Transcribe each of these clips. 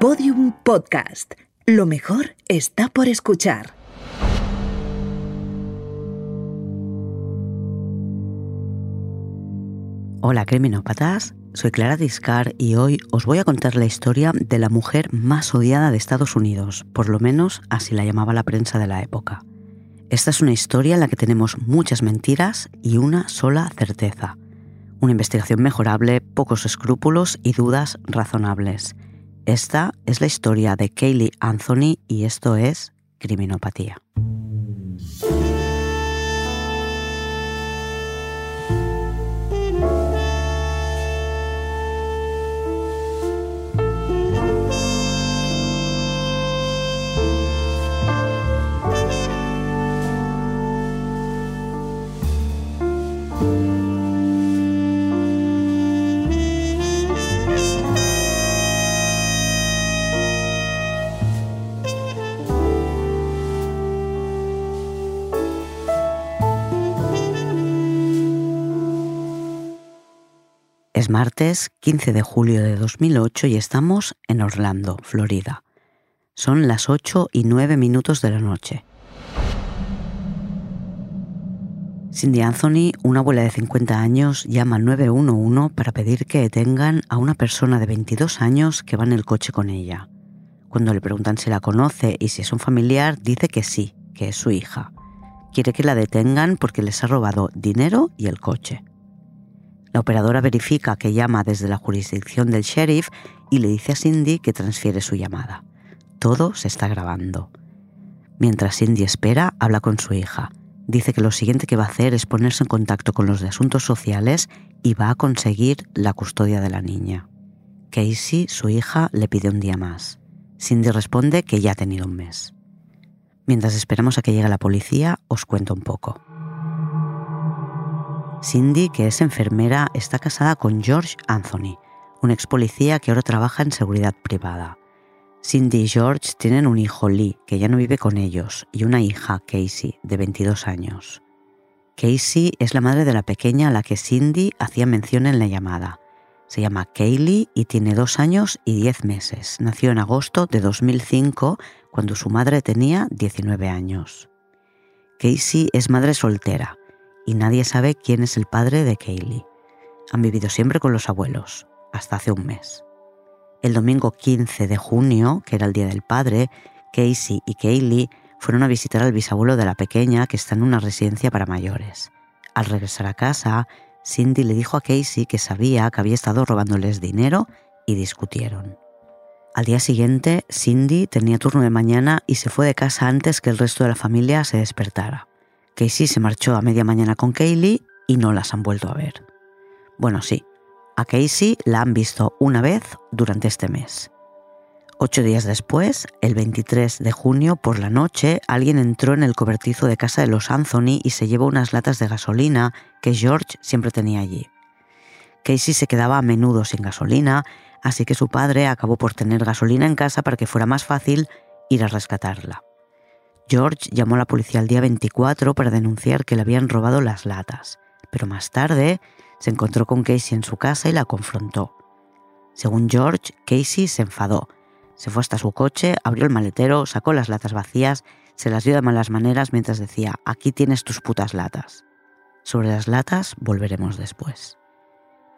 Podium Podcast. Lo mejor está por escuchar. Hola criminópatas, soy Clara Discar y hoy os voy a contar la historia de la mujer más odiada de Estados Unidos, por lo menos así la llamaba la prensa de la época. Esta es una historia en la que tenemos muchas mentiras y una sola certeza. Una investigación mejorable, pocos escrúpulos y dudas razonables. Esta es la historia de Kaylee Anthony y esto es Criminopatía. Es martes 15 de julio de 2008 y estamos en Orlando, Florida. Son las 8 y 9 minutos de la noche. Cindy Anthony, una abuela de 50 años, llama al 911 para pedir que detengan a una persona de 22 años que va en el coche con ella. Cuando le preguntan si la conoce y si es un familiar, dice que sí, que es su hija. Quiere que la detengan porque les ha robado dinero y el coche. La operadora verifica que llama desde la jurisdicción del sheriff y le dice a Cindy que transfiere su llamada. Todo se está grabando. Mientras Cindy espera, habla con su hija. Dice que lo siguiente que va a hacer es ponerse en contacto con los de asuntos sociales y va a conseguir la custodia de la niña. Casey, su hija, le pide un día más. Cindy responde que ya ha tenido un mes. Mientras esperamos a que llegue la policía, os cuento un poco. Cindy, que es enfermera, está casada con George Anthony, un ex policía que ahora trabaja en seguridad privada. Cindy y George tienen un hijo Lee, que ya no vive con ellos, y una hija, Casey, de 22 años. Casey es la madre de la pequeña a la que Cindy hacía mención en la llamada. Se llama Kaylee y tiene dos años y diez meses. Nació en agosto de 2005, cuando su madre tenía 19 años. Casey es madre soltera y nadie sabe quién es el padre de Kaylee. Han vivido siempre con los abuelos, hasta hace un mes. El domingo 15 de junio, que era el Día del Padre, Casey y Kaylee fueron a visitar al bisabuelo de la pequeña que está en una residencia para mayores. Al regresar a casa, Cindy le dijo a Casey que sabía que había estado robándoles dinero y discutieron. Al día siguiente, Cindy tenía turno de mañana y se fue de casa antes que el resto de la familia se despertara. Casey se marchó a media mañana con Kaylee y no las han vuelto a ver. Bueno, sí, a Casey la han visto una vez durante este mes. Ocho días después, el 23 de junio por la noche, alguien entró en el cobertizo de casa de los Anthony y se llevó unas latas de gasolina que George siempre tenía allí. Casey se quedaba a menudo sin gasolina, así que su padre acabó por tener gasolina en casa para que fuera más fácil ir a rescatarla. George llamó a la policía el día 24 para denunciar que le habían robado las latas, pero más tarde se encontró con Casey en su casa y la confrontó. Según George, Casey se enfadó. Se fue hasta su coche, abrió el maletero, sacó las latas vacías, se las dio de malas maneras mientras decía, aquí tienes tus putas latas. Sobre las latas volveremos después.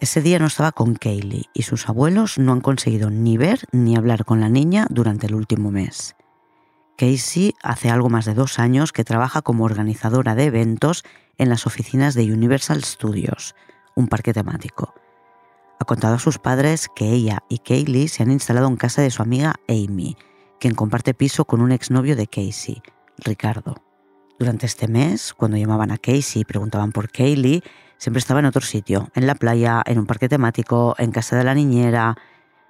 Ese día no estaba con Kaylee y sus abuelos no han conseguido ni ver ni hablar con la niña durante el último mes. Casey hace algo más de dos años que trabaja como organizadora de eventos en las oficinas de Universal Studios, un parque temático. Ha contado a sus padres que ella y Kaylee se han instalado en casa de su amiga Amy, quien comparte piso con un exnovio de Casey, Ricardo. Durante este mes, cuando llamaban a Casey y preguntaban por Kaylee, siempre estaba en otro sitio, en la playa, en un parque temático, en casa de la niñera,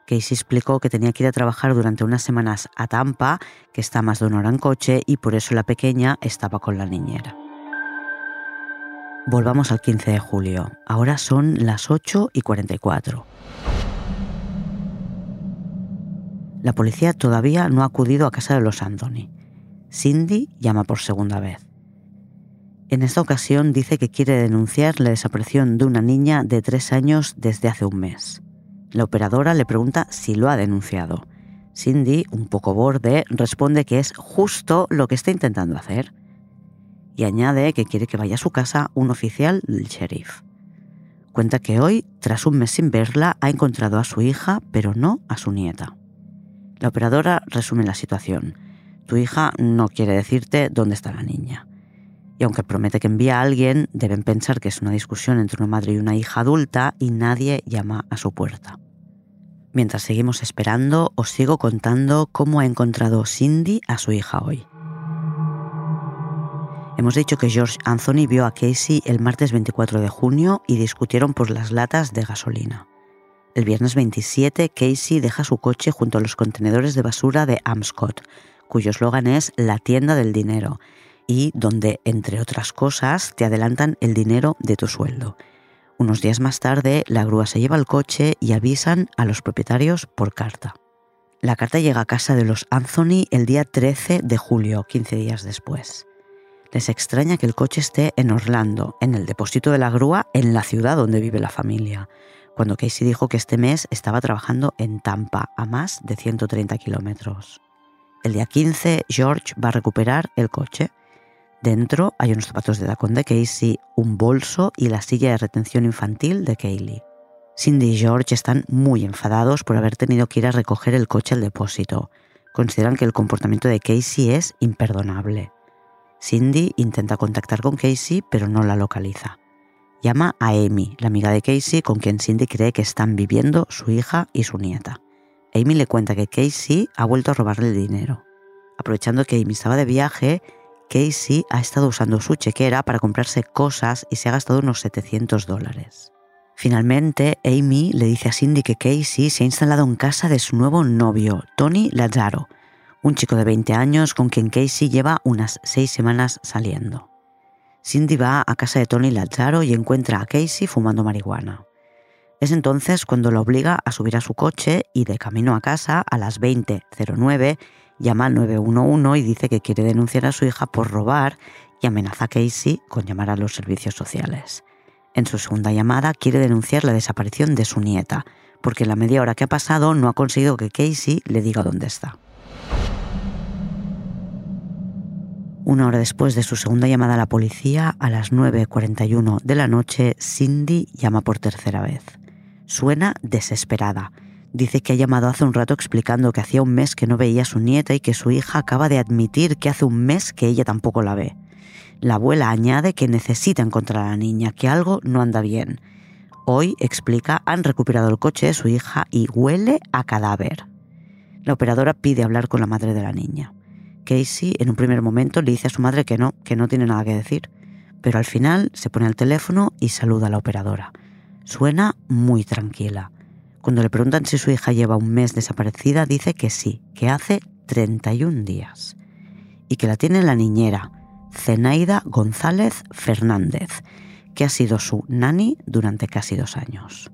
Casey explicó que tenía que ir a trabajar durante unas semanas a Tampa, que está más de una hora en coche, y por eso la pequeña estaba con la niñera. Volvamos al 15 de julio. Ahora son las 8 y 44. La policía todavía no ha acudido a casa de los Anthony. Cindy llama por segunda vez. En esta ocasión dice que quiere denunciar la desaparición de una niña de tres años desde hace un mes. La operadora le pregunta si lo ha denunciado. Cindy, un poco borde, responde que es justo lo que está intentando hacer y añade que quiere que vaya a su casa un oficial del sheriff. Cuenta que hoy, tras un mes sin verla, ha encontrado a su hija, pero no a su nieta. La operadora resume la situación. Tu hija no quiere decirte dónde está la niña. Y aunque promete que envía a alguien, deben pensar que es una discusión entre una madre y una hija adulta y nadie llama a su puerta. Mientras seguimos esperando, os sigo contando cómo ha encontrado Cindy a su hija hoy. Hemos dicho que George Anthony vio a Casey el martes 24 de junio y discutieron por las latas de gasolina. El viernes 27, Casey deja su coche junto a los contenedores de basura de Amscott, cuyo eslogan es La tienda del dinero, y donde, entre otras cosas, te adelantan el dinero de tu sueldo. Unos días más tarde, la grúa se lleva el coche y avisan a los propietarios por carta. La carta llega a casa de los Anthony el día 13 de julio, 15 días después. Les extraña que el coche esté en Orlando, en el depósito de la grúa, en la ciudad donde vive la familia, cuando Casey dijo que este mes estaba trabajando en Tampa, a más de 130 kilómetros. El día 15, George va a recuperar el coche Dentro hay unos zapatos de tacón de Casey, un bolso y la silla de retención infantil de Kaylee. Cindy y George están muy enfadados por haber tenido que ir a recoger el coche al depósito. Consideran que el comportamiento de Casey es imperdonable. Cindy intenta contactar con Casey pero no la localiza. Llama a Amy, la amiga de Casey con quien Cindy cree que están viviendo su hija y su nieta. Amy le cuenta que Casey ha vuelto a robarle el dinero. Aprovechando que Amy estaba de viaje, Casey ha estado usando su chequera para comprarse cosas y se ha gastado unos 700 dólares. Finalmente, Amy le dice a Cindy que Casey se ha instalado en casa de su nuevo novio, Tony Lazzaro, un chico de 20 años con quien Casey lleva unas seis semanas saliendo. Cindy va a casa de Tony Lazzaro y encuentra a Casey fumando marihuana. Es entonces cuando lo obliga a subir a su coche y de camino a casa a las 20.09 llama al 911 y dice que quiere denunciar a su hija por robar y amenaza a Casey con llamar a los servicios sociales. En su segunda llamada quiere denunciar la desaparición de su nieta, porque en la media hora que ha pasado no ha conseguido que Casey le diga dónde está. Una hora después de su segunda llamada a la policía, a las 9.41 de la noche, Cindy llama por tercera vez. Suena desesperada Dice que ha llamado hace un rato explicando que hacía un mes que no veía a su nieta y que su hija acaba de admitir que hace un mes que ella tampoco la ve. La abuela añade que necesita encontrar a la niña, que algo no anda bien. Hoy, explica, han recuperado el coche de su hija y huele a cadáver. La operadora pide hablar con la madre de la niña. Casey en un primer momento le dice a su madre que no, que no tiene nada que decir, pero al final se pone al teléfono y saluda a la operadora. Suena muy tranquila. Cuando le preguntan si su hija lleva un mes desaparecida, dice que sí, que hace 31 días. Y que la tiene la niñera, Zenaida González Fernández, que ha sido su nani durante casi dos años.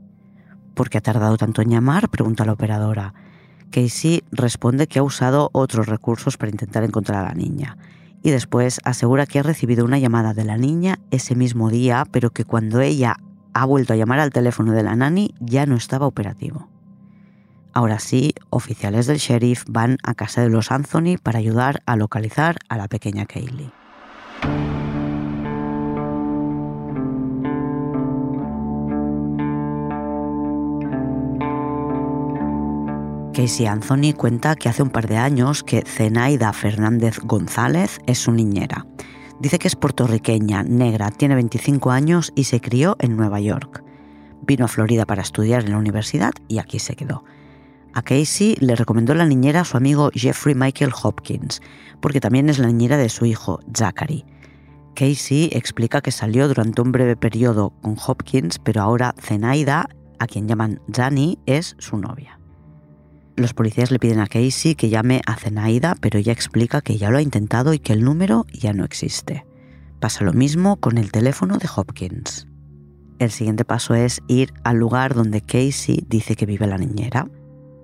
¿Por qué ha tardado tanto en llamar? pregunta la operadora. Casey responde que ha usado otros recursos para intentar encontrar a la niña. Y después asegura que ha recibido una llamada de la niña ese mismo día, pero que cuando ella ha vuelto a llamar al teléfono de la nani, ya no estaba operativo. Ahora sí, oficiales del sheriff van a casa de los Anthony para ayudar a localizar a la pequeña Kaylee. Casey Anthony cuenta que hace un par de años que Zenaida Fernández González es su niñera Dice que es puertorriqueña, negra, tiene 25 años y se crió en Nueva York. Vino a Florida para estudiar en la universidad y aquí se quedó. A Casey le recomendó la niñera a su amigo Jeffrey Michael Hopkins, porque también es la niñera de su hijo, Zachary. Casey explica que salió durante un breve periodo con Hopkins, pero ahora Zenaida, a quien llaman Jani, es su novia. Los policías le piden a Casey que llame a Zenaida, pero ella explica que ya lo ha intentado y que el número ya no existe. Pasa lo mismo con el teléfono de Hopkins. El siguiente paso es ir al lugar donde Casey dice que vive la niñera.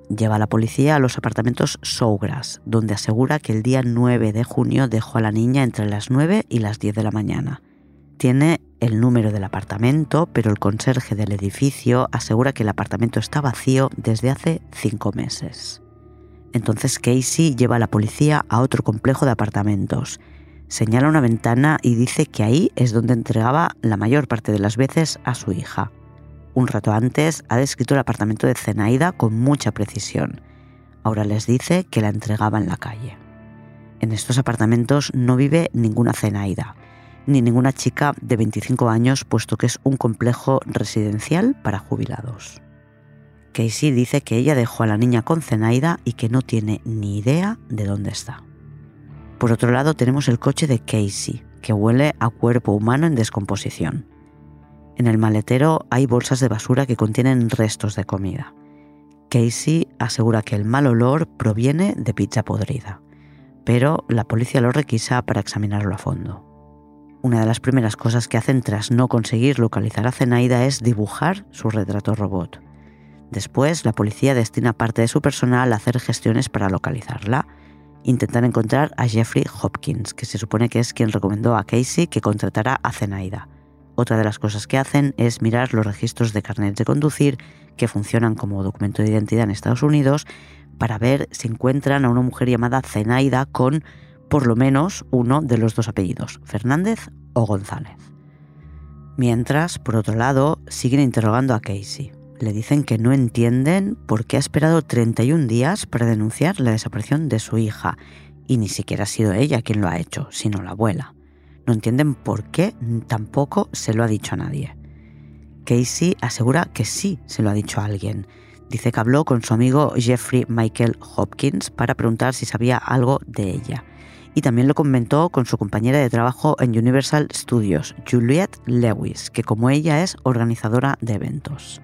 Lleva a la policía a los apartamentos Sogras, donde asegura que el día 9 de junio dejó a la niña entre las 9 y las 10 de la mañana. Tiene el número del apartamento, pero el conserje del edificio asegura que el apartamento está vacío desde hace cinco meses. Entonces Casey lleva a la policía a otro complejo de apartamentos. Señala una ventana y dice que ahí es donde entregaba la mayor parte de las veces a su hija. Un rato antes ha descrito el apartamento de Zenaida con mucha precisión. Ahora les dice que la entregaba en la calle. En estos apartamentos no vive ninguna Zenaida, ni ninguna chica de 25 años, puesto que es un complejo residencial para jubilados. Casey dice que ella dejó a la niña con Zenaida y que no tiene ni idea de dónde está. Por otro lado tenemos el coche de Casey, que huele a cuerpo humano en descomposición. En el maletero hay bolsas de basura que contienen restos de comida. Casey asegura que el mal olor proviene de pizza podrida, pero la policía lo requisa para examinarlo a fondo. Una de las primeras cosas que hacen tras no conseguir localizar a Zenaida es dibujar su retrato robot. Después, la policía destina parte de su personal a hacer gestiones para localizarla. Intentan encontrar a Jeffrey Hopkins, que se supone que es quien recomendó a Casey que contratara a Zenaida. Otra de las cosas que hacen es mirar los registros de carnet de conducir que funcionan como documento de identidad en Estados Unidos para ver si encuentran a una mujer llamada Zenaida con por lo menos uno de los dos apellidos, Fernández o González. Mientras, por otro lado, siguen interrogando a Casey le dicen que no entienden por qué ha esperado 31 días para denunciar la desaparición de su hija, y ni siquiera ha sido ella quien lo ha hecho, sino la abuela. No entienden por qué tampoco se lo ha dicho a nadie. Casey asegura que sí se lo ha dicho a alguien. Dice que habló con su amigo Jeffrey Michael Hopkins para preguntar si sabía algo de ella. Y también lo comentó con su compañera de trabajo en Universal Studios, Juliette Lewis, que como ella es organizadora de eventos.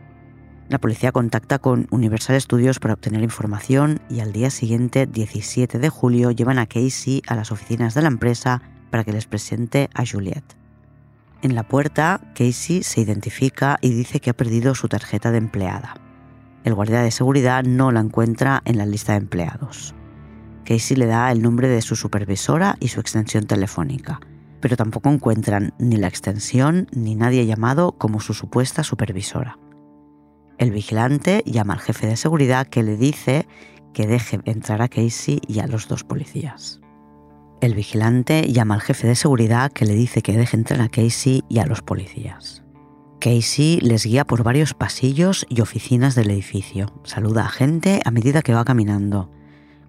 La policía contacta con Universal Studios para obtener información y al día siguiente, 17 de julio, llevan a Casey a las oficinas de la empresa para que les presente a Juliette. En la puerta, Casey se identifica y dice que ha perdido su tarjeta de empleada. El guardia de seguridad no la encuentra en la lista de empleados. Casey le da el nombre de su supervisora y su extensión telefónica, pero tampoco encuentran ni la extensión ni nadie llamado como su supuesta supervisora. El vigilante llama al jefe de seguridad que le dice que deje entrar a Casey y a los dos policías. El vigilante llama al jefe de seguridad que le dice que deje entrar a Casey y a los policías. Casey les guía por varios pasillos y oficinas del edificio. Saluda a gente a medida que va caminando.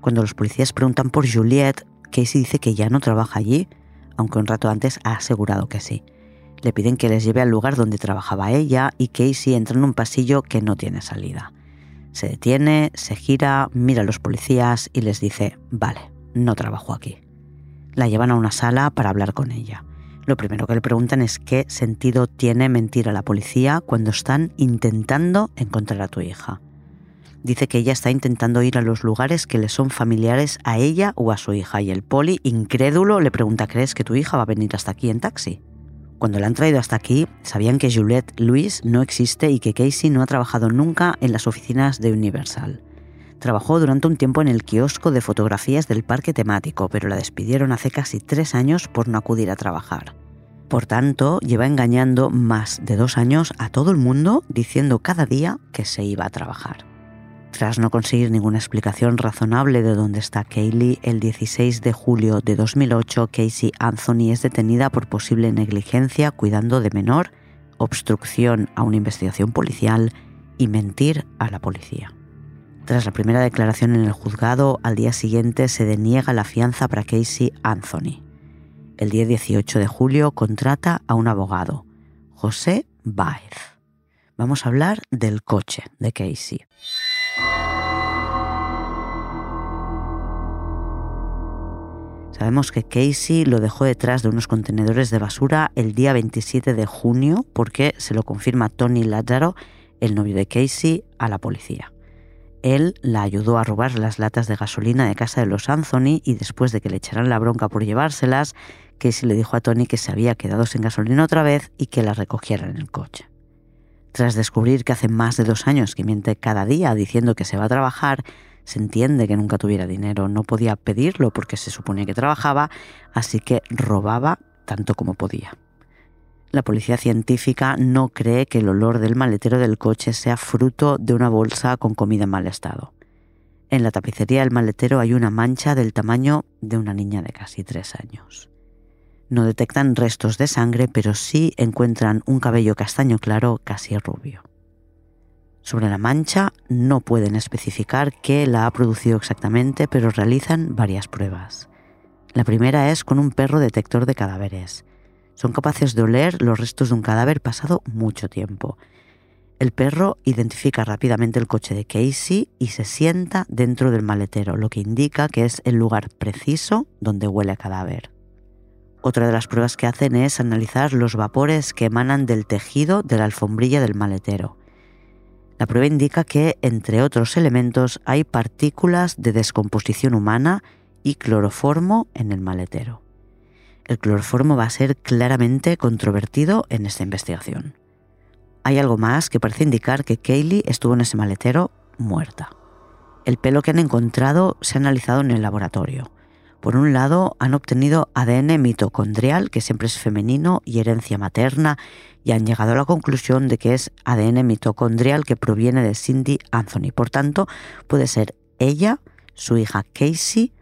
Cuando los policías preguntan por Juliette, Casey dice que ya no trabaja allí, aunque un rato antes ha asegurado que sí. Le piden que les lleve al lugar donde trabajaba ella y Casey entra en un pasillo que no tiene salida. Se detiene, se gira, mira a los policías y les dice, vale, no trabajo aquí. La llevan a una sala para hablar con ella. Lo primero que le preguntan es qué sentido tiene mentir a la policía cuando están intentando encontrar a tu hija. Dice que ella está intentando ir a los lugares que le son familiares a ella o a su hija y el poli, incrédulo, le pregunta, ¿crees que tu hija va a venir hasta aquí en taxi? Cuando la han traído hasta aquí, sabían que Juliette Louis no existe y que Casey no ha trabajado nunca en las oficinas de Universal. Trabajó durante un tiempo en el kiosco de fotografías del parque temático, pero la despidieron hace casi tres años por no acudir a trabajar. Por tanto, lleva engañando más de dos años a todo el mundo diciendo cada día que se iba a trabajar. Tras no conseguir ninguna explicación razonable de dónde está Kaylee, el 16 de julio de 2008 Casey Anthony es detenida por posible negligencia cuidando de menor, obstrucción a una investigación policial y mentir a la policía. Tras la primera declaración en el juzgado, al día siguiente se deniega la fianza para Casey Anthony. El día 18 de julio contrata a un abogado, José Baez. Vamos a hablar del coche de Casey. Sabemos que Casey lo dejó detrás de unos contenedores de basura el día 27 de junio porque se lo confirma Tony Lázaro, el novio de Casey, a la policía. Él la ayudó a robar las latas de gasolina de casa de los Anthony y después de que le echaran la bronca por llevárselas, Casey le dijo a Tony que se había quedado sin gasolina otra vez y que la recogiera en el coche. Tras descubrir que hace más de dos años que miente cada día diciendo que se va a trabajar, se entiende que nunca tuviera dinero, no podía pedirlo porque se suponía que trabajaba, así que robaba tanto como podía. La policía científica no cree que el olor del maletero del coche sea fruto de una bolsa con comida en mal estado. En la tapicería del maletero hay una mancha del tamaño de una niña de casi tres años. No detectan restos de sangre, pero sí encuentran un cabello castaño claro casi rubio. Sobre la mancha no pueden especificar qué la ha producido exactamente, pero realizan varias pruebas. La primera es con un perro detector de cadáveres. Son capaces de oler los restos de un cadáver pasado mucho tiempo. El perro identifica rápidamente el coche de Casey y se sienta dentro del maletero, lo que indica que es el lugar preciso donde huele a cadáver. Otra de las pruebas que hacen es analizar los vapores que emanan del tejido de la alfombrilla del maletero. La prueba indica que, entre otros elementos, hay partículas de descomposición humana y cloroformo en el maletero. El cloroformo va a ser claramente controvertido en esta investigación. Hay algo más que parece indicar que Kaylee estuvo en ese maletero muerta. El pelo que han encontrado se ha analizado en el laboratorio. Por un lado, han obtenido ADN mitocondrial, que siempre es femenino y herencia materna, y han llegado a la conclusión de que es ADN mitocondrial que proviene de Cindy Anthony. Por tanto, puede ser ella, su hija Casey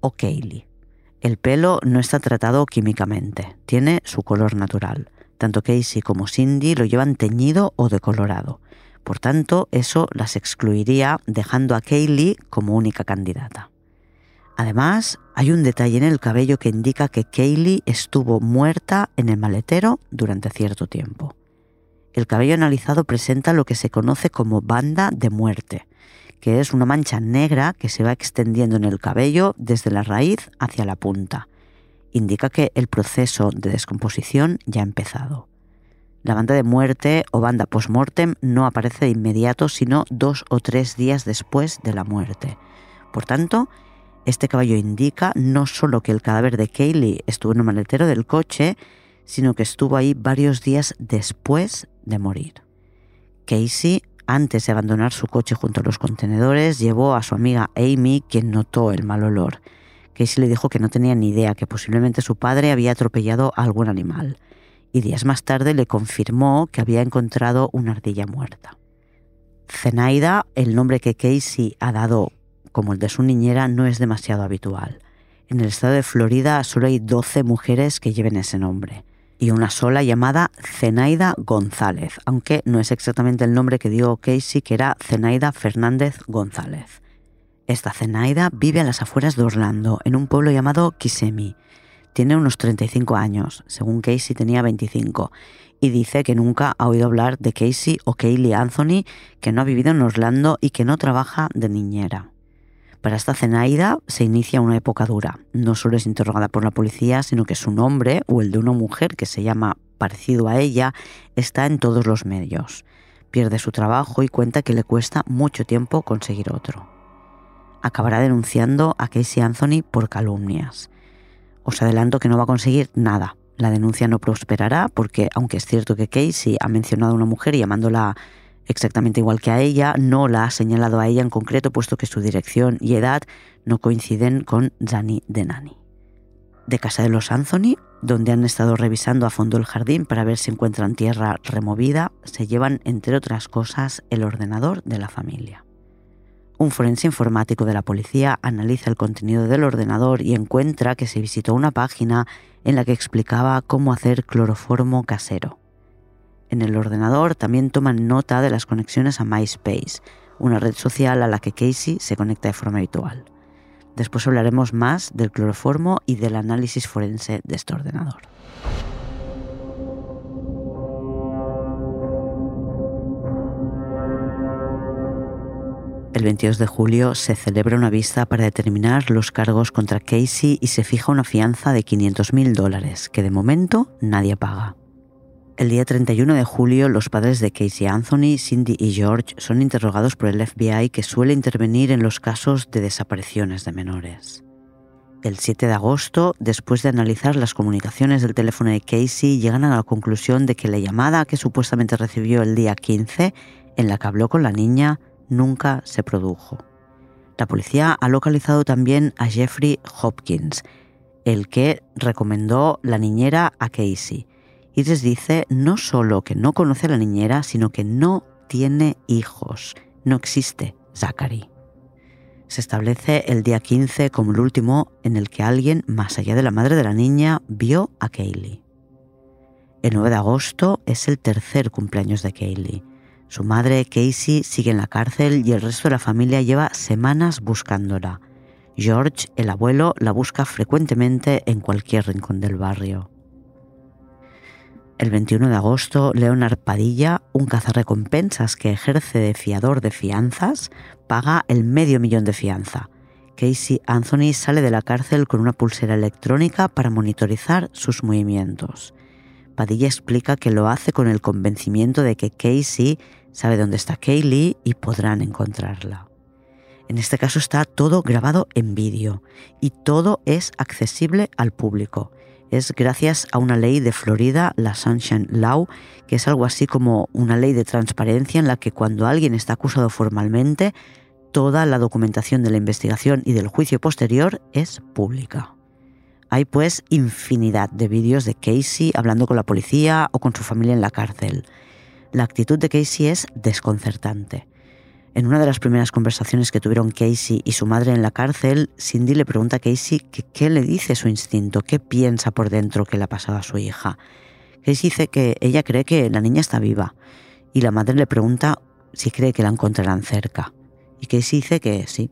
o Kaylee. El pelo no está tratado químicamente, tiene su color natural. Tanto Casey como Cindy lo llevan teñido o decolorado. Por tanto, eso las excluiría dejando a Kaylee como única candidata. Además, hay un detalle en el cabello que indica que Kaylee estuvo muerta en el maletero durante cierto tiempo. El cabello analizado presenta lo que se conoce como banda de muerte, que es una mancha negra que se va extendiendo en el cabello desde la raíz hacia la punta. Indica que el proceso de descomposición ya ha empezado. La banda de muerte o banda post-mortem no aparece de inmediato, sino dos o tres días después de la muerte. Por tanto, este caballo indica no solo que el cadáver de Kaylee estuvo en el maletero del coche, sino que estuvo ahí varios días después de morir. Casey, antes de abandonar su coche junto a los contenedores, llevó a su amiga Amy, quien notó el mal olor. Casey le dijo que no tenía ni idea, que posiblemente su padre había atropellado a algún animal, y días más tarde le confirmó que había encontrado una ardilla muerta. Zenaida, el nombre que Casey ha dado como el de su niñera no es demasiado habitual. En el estado de Florida solo hay 12 mujeres que lleven ese nombre y una sola llamada Zenaida González, aunque no es exactamente el nombre que dio Casey, que era Zenaida Fernández González. Esta Zenaida vive a las afueras de Orlando, en un pueblo llamado Kissimmee. Tiene unos 35 años, según Casey tenía 25, y dice que nunca ha oído hablar de Casey o Kaylee Anthony, que no ha vivido en Orlando y que no trabaja de niñera. Para esta Zenaida se inicia una época dura. No solo es interrogada por la policía, sino que su nombre o el de una mujer que se llama parecido a ella está en todos los medios. Pierde su trabajo y cuenta que le cuesta mucho tiempo conseguir otro. Acabará denunciando a Casey Anthony por calumnias. Os adelanto que no va a conseguir nada. La denuncia no prosperará porque, aunque es cierto que Casey ha mencionado a una mujer llamándola exactamente igual que a ella, no la ha señalado a ella en concreto, puesto que su dirección y edad no coinciden con Gianni Denani. De casa de los Anthony, donde han estado revisando a fondo el jardín para ver si encuentran tierra removida, se llevan, entre otras cosas, el ordenador de la familia. Un forense informático de la policía analiza el contenido del ordenador y encuentra que se visitó una página en la que explicaba cómo hacer cloroformo casero. En el ordenador también toman nota de las conexiones a MySpace, una red social a la que Casey se conecta de forma habitual. Después hablaremos más del cloroformo y del análisis forense de este ordenador. El 22 de julio se celebra una vista para determinar los cargos contra Casey y se fija una fianza de 500.000 dólares, que de momento nadie paga. El día 31 de julio, los padres de Casey Anthony, Cindy y George son interrogados por el FBI que suele intervenir en los casos de desapariciones de menores. El 7 de agosto, después de analizar las comunicaciones del teléfono de Casey, llegan a la conclusión de que la llamada que supuestamente recibió el día 15, en la que habló con la niña, nunca se produjo. La policía ha localizado también a Jeffrey Hopkins, el que recomendó la niñera a Casey Iris dice no solo que no conoce a la niñera, sino que no tiene hijos. No existe Zachary. Se establece el día 15 como el último en el que alguien, más allá de la madre de la niña, vio a Kaylee. El 9 de agosto es el tercer cumpleaños de Kaylee. Su madre, Casey, sigue en la cárcel y el resto de la familia lleva semanas buscándola. George, el abuelo, la busca frecuentemente en cualquier rincón del barrio. El 21 de agosto, Leonard Padilla, un cazarrecompensas que ejerce de fiador de fianzas, paga el medio millón de fianza. Casey Anthony sale de la cárcel con una pulsera electrónica para monitorizar sus movimientos. Padilla explica que lo hace con el convencimiento de que Casey sabe dónde está Kaylee y podrán encontrarla. En este caso está todo grabado en vídeo y todo es accesible al público es gracias a una ley de Florida, la Sunshine Law, que es algo así como una ley de transparencia en la que cuando alguien está acusado formalmente, toda la documentación de la investigación y del juicio posterior es pública. Hay pues infinidad de vídeos de Casey hablando con la policía o con su familia en la cárcel. La actitud de Casey es desconcertante. En una de las primeras conversaciones que tuvieron Casey y su madre en la cárcel, Cindy le pregunta a Casey qué le dice su instinto, qué piensa por dentro que le ha pasado a su hija. Casey dice que ella cree que la niña está viva y la madre le pregunta si cree que la encontrarán cerca. Y Casey dice que sí.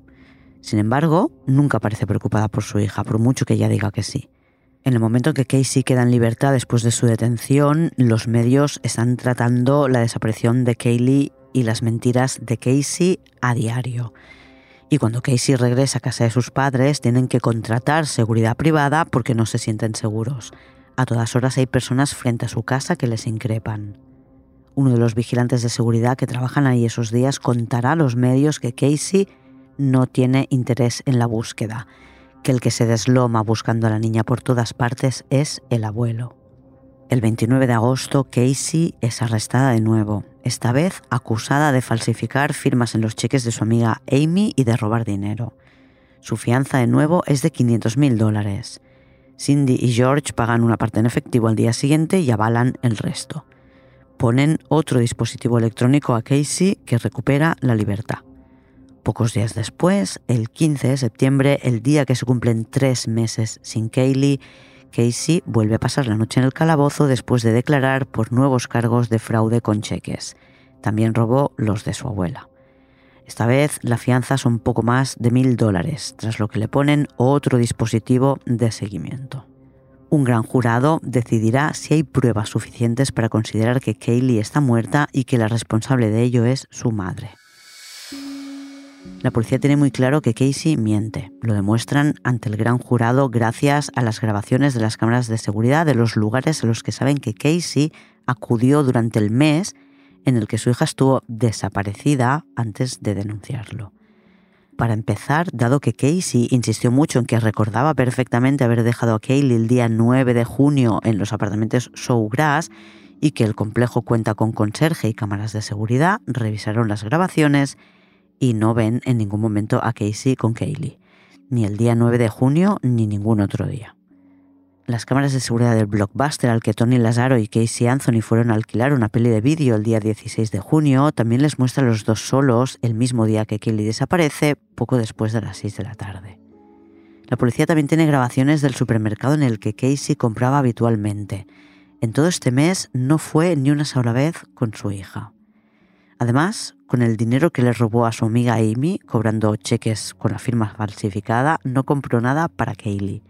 Sin embargo, nunca parece preocupada por su hija, por mucho que ella diga que sí. En el momento en que Casey queda en libertad después de su detención, los medios están tratando la desaparición de Kaylee y las mentiras de Casey a diario. Y cuando Casey regresa a casa de sus padres, tienen que contratar seguridad privada porque no se sienten seguros. A todas horas hay personas frente a su casa que les increpan. Uno de los vigilantes de seguridad que trabajan ahí esos días contará a los medios que Casey no tiene interés en la búsqueda, que el que se desloma buscando a la niña por todas partes es el abuelo. El 29 de agosto, Casey es arrestada de nuevo, esta vez acusada de falsificar firmas en los cheques de su amiga Amy y de robar dinero. Su fianza de nuevo es de 500 mil dólares. Cindy y George pagan una parte en efectivo al día siguiente y avalan el resto. Ponen otro dispositivo electrónico a Casey que recupera la libertad. Pocos días después, el 15 de septiembre, el día que se cumplen tres meses sin Kaylee, Casey vuelve a pasar la noche en el calabozo después de declarar por nuevos cargos de fraude con cheques. También robó los de su abuela. Esta vez la fianza son poco más de mil dólares, tras lo que le ponen otro dispositivo de seguimiento. Un gran jurado decidirá si hay pruebas suficientes para considerar que Kaylee está muerta y que la responsable de ello es su madre. La policía tiene muy claro que Casey miente. Lo demuestran ante el gran jurado gracias a las grabaciones de las cámaras de seguridad de los lugares en los que saben que Casey acudió durante el mes en el que su hija estuvo desaparecida antes de denunciarlo. Para empezar, dado que Casey insistió mucho en que recordaba perfectamente haber dejado a Kaylee el día 9 de junio en los apartamentos Showgrass y que el complejo cuenta con conserje y cámaras de seguridad, revisaron las grabaciones y no ven en ningún momento a Casey con Kaylee, ni el día 9 de junio ni ningún otro día. Las cámaras de seguridad del blockbuster al que Tony Lazaro y Casey Anthony fueron a alquilar una peli de vídeo el día 16 de junio también les muestra a los dos solos el mismo día que Kaylee desaparece, poco después de las 6 de la tarde. La policía también tiene grabaciones del supermercado en el que Casey compraba habitualmente. En todo este mes no fue ni una sola vez con su hija. Además, con el dinero que le robó a su amiga Amy, cobrando cheques con la firma falsificada, no compró nada para Kaylee,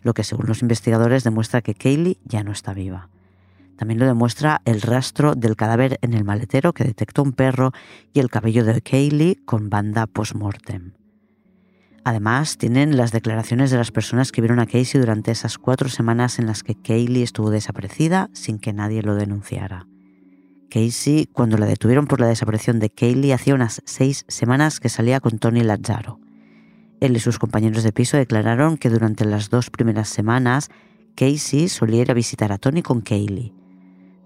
lo que según los investigadores demuestra que Kaylee ya no está viva. También lo demuestra el rastro del cadáver en el maletero que detectó un perro y el cabello de Kaylee con banda post-mortem. Además, tienen las declaraciones de las personas que vieron a Casey durante esas cuatro semanas en las que Kaylee estuvo desaparecida sin que nadie lo denunciara. Casey, cuando la detuvieron por la desaparición de Kaylee, hacía unas seis semanas que salía con Tony Lazzaro. Él y sus compañeros de piso declararon que durante las dos primeras semanas, Casey solía ir a visitar a Tony con Kaylee.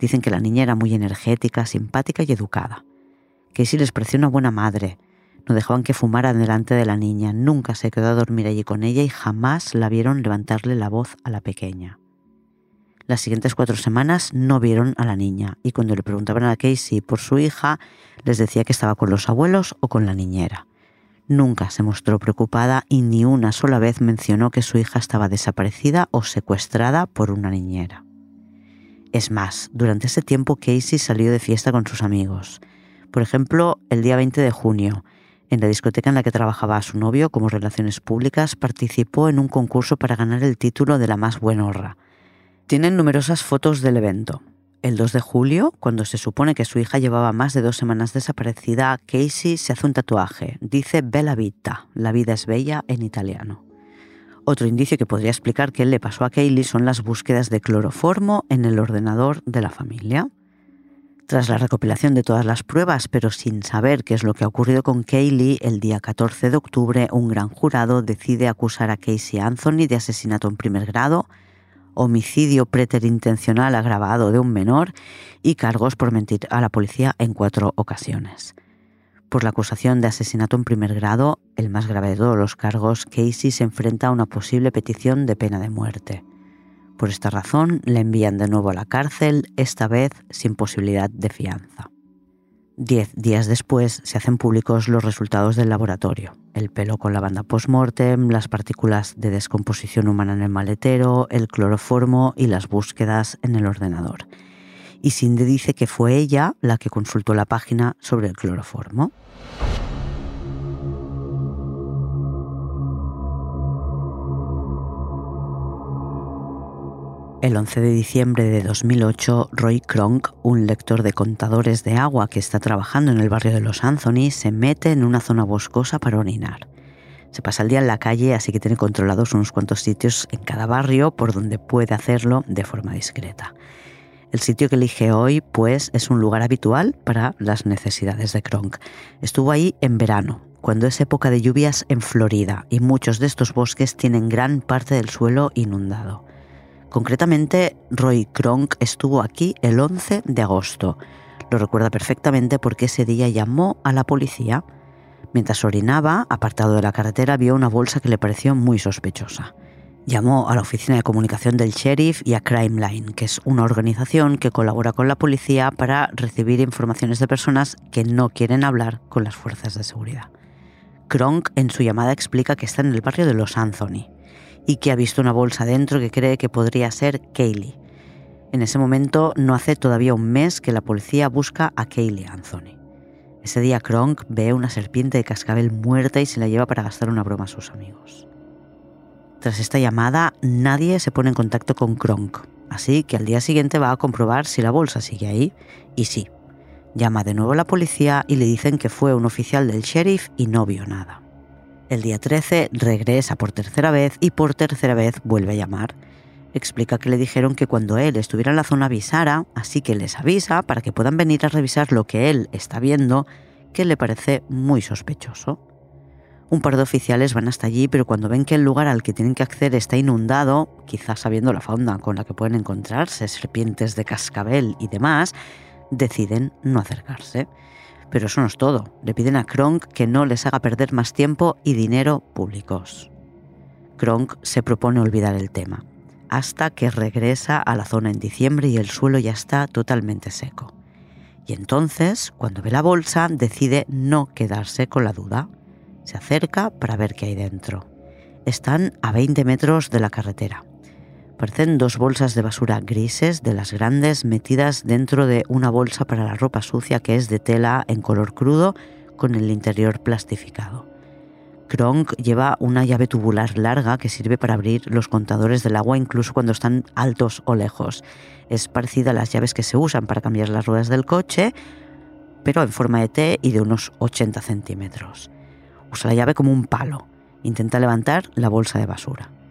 Dicen que la niña era muy energética, simpática y educada. Casey les pareció una buena madre. No dejaban que fumara delante de la niña, nunca se quedó a dormir allí con ella y jamás la vieron levantarle la voz a la pequeña. Las siguientes cuatro semanas no vieron a la niña y cuando le preguntaban a Casey por su hija, les decía que estaba con los abuelos o con la niñera. Nunca se mostró preocupada y ni una sola vez mencionó que su hija estaba desaparecida o secuestrada por una niñera. Es más, durante ese tiempo Casey salió de fiesta con sus amigos. Por ejemplo, el día 20 de junio, en la discoteca en la que trabajaba su novio como relaciones públicas, participó en un concurso para ganar el título de la más buenorra. Tienen numerosas fotos del evento. El 2 de julio, cuando se supone que su hija llevaba más de dos semanas desaparecida, Casey se hace un tatuaje. Dice Bella Vita, la vida es bella en italiano. Otro indicio que podría explicar qué le pasó a Kaylee son las búsquedas de cloroformo en el ordenador de la familia. Tras la recopilación de todas las pruebas, pero sin saber qué es lo que ha ocurrido con Kaylee, el día 14 de octubre un gran jurado decide acusar a Casey Anthony de asesinato en primer grado, homicidio preterintencional agravado de un menor y cargos por mentir a la policía en cuatro ocasiones. Por la acusación de asesinato en primer grado, el más grave de todos los cargos, Casey se enfrenta a una posible petición de pena de muerte. Por esta razón, le envían de nuevo a la cárcel, esta vez sin posibilidad de fianza. Diez días después se hacen públicos los resultados del laboratorio. El pelo con la banda post-mortem, las partículas de descomposición humana en el maletero, el cloroformo y las búsquedas en el ordenador. Y Cindy dice que fue ella la que consultó la página sobre el cloroformo. El 11 de diciembre de 2008, Roy Kronk, un lector de contadores de agua que está trabajando en el barrio de Los Anthony, se mete en una zona boscosa para orinar. Se pasa el día en la calle, así que tiene controlados unos cuantos sitios en cada barrio por donde puede hacerlo de forma discreta. El sitio que elige hoy, pues, es un lugar habitual para las necesidades de Kronk. Estuvo ahí en verano, cuando es época de lluvias en Florida, y muchos de estos bosques tienen gran parte del suelo inundado. Concretamente, Roy Kronk estuvo aquí el 11 de agosto. Lo recuerda perfectamente porque ese día llamó a la policía. Mientras orinaba, apartado de la carretera, vio una bolsa que le pareció muy sospechosa. Llamó a la oficina de comunicación del sheriff y a Crime Line, que es una organización que colabora con la policía para recibir informaciones de personas que no quieren hablar con las fuerzas de seguridad. Kronk en su llamada explica que está en el barrio de Los Anthony y que ha visto una bolsa dentro que cree que podría ser Kaylee. En ese momento no hace todavía un mes que la policía busca a Kaylee Anthony. Ese día Kronk ve una serpiente de cascabel muerta y se la lleva para gastar una broma a sus amigos. Tras esta llamada, nadie se pone en contacto con Kronk, así que al día siguiente va a comprobar si la bolsa sigue ahí, y sí. Llama de nuevo a la policía y le dicen que fue un oficial del sheriff y no vio nada. El día 13 regresa por tercera vez y por tercera vez vuelve a llamar. Explica que le dijeron que cuando él estuviera en la zona avisara, así que les avisa para que puedan venir a revisar lo que él está viendo, que le parece muy sospechoso. Un par de oficiales van hasta allí, pero cuando ven que el lugar al que tienen que acceder está inundado, quizás sabiendo la fauna con la que pueden encontrarse, serpientes de cascabel y demás, deciden no acercarse. Pero eso no es todo. Le piden a Kronk que no les haga perder más tiempo y dinero públicos. Kronk se propone olvidar el tema, hasta que regresa a la zona en diciembre y el suelo ya está totalmente seco. Y entonces, cuando ve la bolsa, decide no quedarse con la duda. Se acerca para ver qué hay dentro. Están a 20 metros de la carretera. Parecen dos bolsas de basura grises de las grandes metidas dentro de una bolsa para la ropa sucia que es de tela en color crudo con el interior plastificado. Kronk lleva una llave tubular larga que sirve para abrir los contadores del agua incluso cuando están altos o lejos. Es parecida a las llaves que se usan para cambiar las ruedas del coche, pero en forma de T y de unos 80 centímetros. Usa la llave como un palo. Intenta levantar la bolsa de basura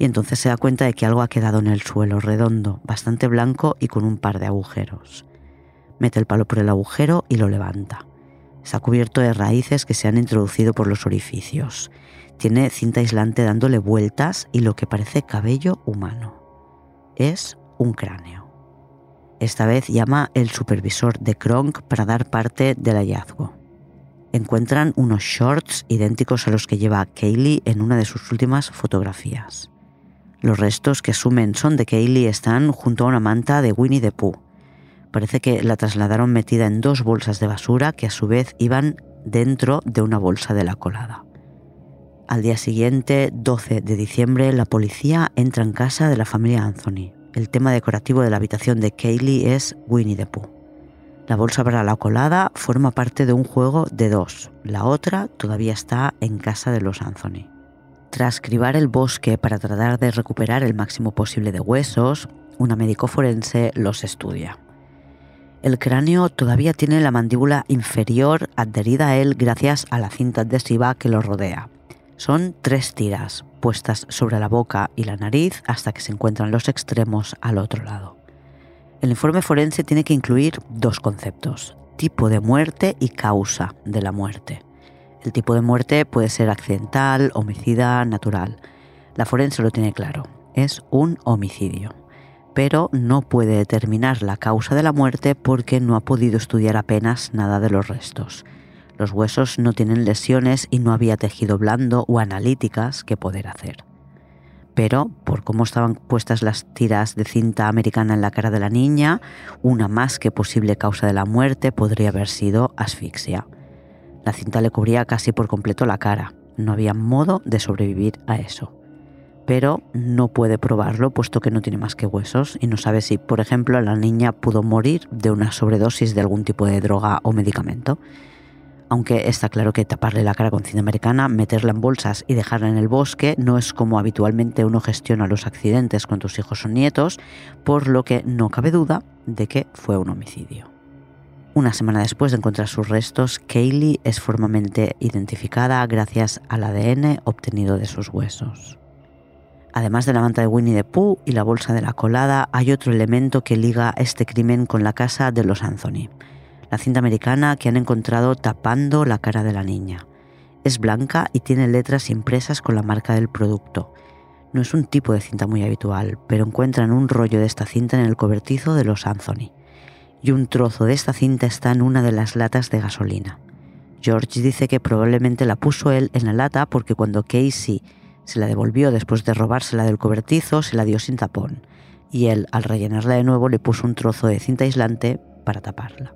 y entonces se da cuenta de que algo ha quedado en el suelo redondo, bastante blanco y con un par de agujeros. Mete el palo por el agujero y lo levanta. Está cubierto de raíces que se han introducido por los orificios. Tiene cinta aislante dándole vueltas y lo que parece cabello humano. Es un cráneo. Esta vez llama el supervisor de Kronk para dar parte del hallazgo. Encuentran unos shorts idénticos a los que lleva Kaylee en una de sus últimas fotografías. Los restos que asumen son de Kaylee están junto a una manta de Winnie the Pooh. Parece que la trasladaron metida en dos bolsas de basura que a su vez iban dentro de una bolsa de la colada. Al día siguiente, 12 de diciembre, la policía entra en casa de la familia Anthony. El tema decorativo de la habitación de Kaylee es Winnie the Pooh. La bolsa para la colada forma parte de un juego de dos. La otra todavía está en casa de los Anthony. Tras cribar el bosque para tratar de recuperar el máximo posible de huesos, una médico forense los estudia. El cráneo todavía tiene la mandíbula inferior adherida a él gracias a la cinta adhesiva que lo rodea. Son tres tiras puestas sobre la boca y la nariz hasta que se encuentran los extremos al otro lado. El informe forense tiene que incluir dos conceptos, tipo de muerte y causa de la muerte. El tipo de muerte puede ser accidental, homicida, natural. La forense lo tiene claro, es un homicidio. Pero no puede determinar la causa de la muerte porque no ha podido estudiar apenas nada de los restos. Los huesos no tienen lesiones y no había tejido blando o analíticas que poder hacer. Pero por cómo estaban puestas las tiras de cinta americana en la cara de la niña, una más que posible causa de la muerte podría haber sido asfixia. La cinta le cubría casi por completo la cara. No había modo de sobrevivir a eso. Pero no puede probarlo puesto que no tiene más que huesos y no sabe si, por ejemplo, la niña pudo morir de una sobredosis de algún tipo de droga o medicamento aunque está claro que taparle la cara con cinta americana, meterla en bolsas y dejarla en el bosque no es como habitualmente uno gestiona los accidentes con tus hijos o nietos, por lo que no cabe duda de que fue un homicidio. Una semana después de encontrar sus restos, Kaylee es formalmente identificada gracias al ADN obtenido de sus huesos. Además de la manta de Winnie the Pooh y la bolsa de la colada, hay otro elemento que liga este crimen con la casa de los Anthony la cinta americana que han encontrado tapando la cara de la niña. Es blanca y tiene letras impresas con la marca del producto. No es un tipo de cinta muy habitual, pero encuentran un rollo de esta cinta en el cobertizo de los Anthony. Y un trozo de esta cinta está en una de las latas de gasolina. George dice que probablemente la puso él en la lata porque cuando Casey se la devolvió después de robársela del cobertizo, se la dio sin tapón. Y él, al rellenarla de nuevo, le puso un trozo de cinta aislante para taparla.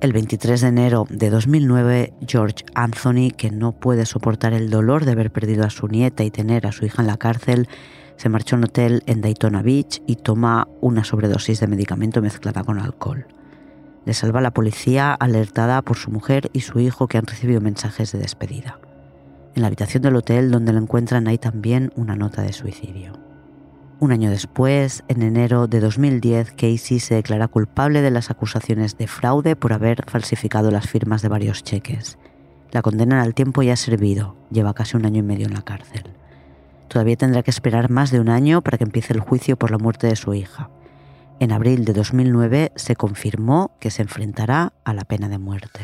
El 23 de enero de 2009, George Anthony, que no puede soportar el dolor de haber perdido a su nieta y tener a su hija en la cárcel, se marchó a un hotel en Daytona Beach y toma una sobredosis de medicamento mezclada con alcohol. Le salva la policía alertada por su mujer y su hijo que han recibido mensajes de despedida. En la habitación del hotel donde lo encuentran hay también una nota de suicidio. Un año después, en enero de 2010, Casey se declara culpable de las acusaciones de fraude por haber falsificado las firmas de varios cheques. La condena al tiempo ya ha servido, lleva casi un año y medio en la cárcel. Todavía tendrá que esperar más de un año para que empiece el juicio por la muerte de su hija. En abril de 2009 se confirmó que se enfrentará a la pena de muerte.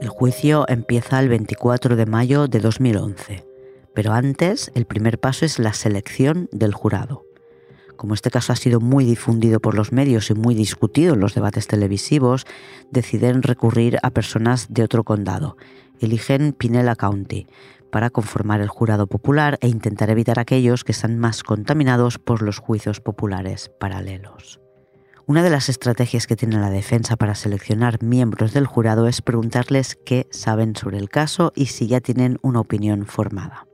El juicio empieza el 24 de mayo de 2011, pero antes el primer paso es la selección del jurado. Como este caso ha sido muy difundido por los medios y muy discutido en los debates televisivos, deciden recurrir a personas de otro condado. Eligen Pinella County para conformar el jurado popular e intentar evitar aquellos que están más contaminados por los juicios populares paralelos. Una de las estrategias que tiene la defensa para seleccionar miembros del jurado es preguntarles qué saben sobre el caso y si ya tienen una opinión formada.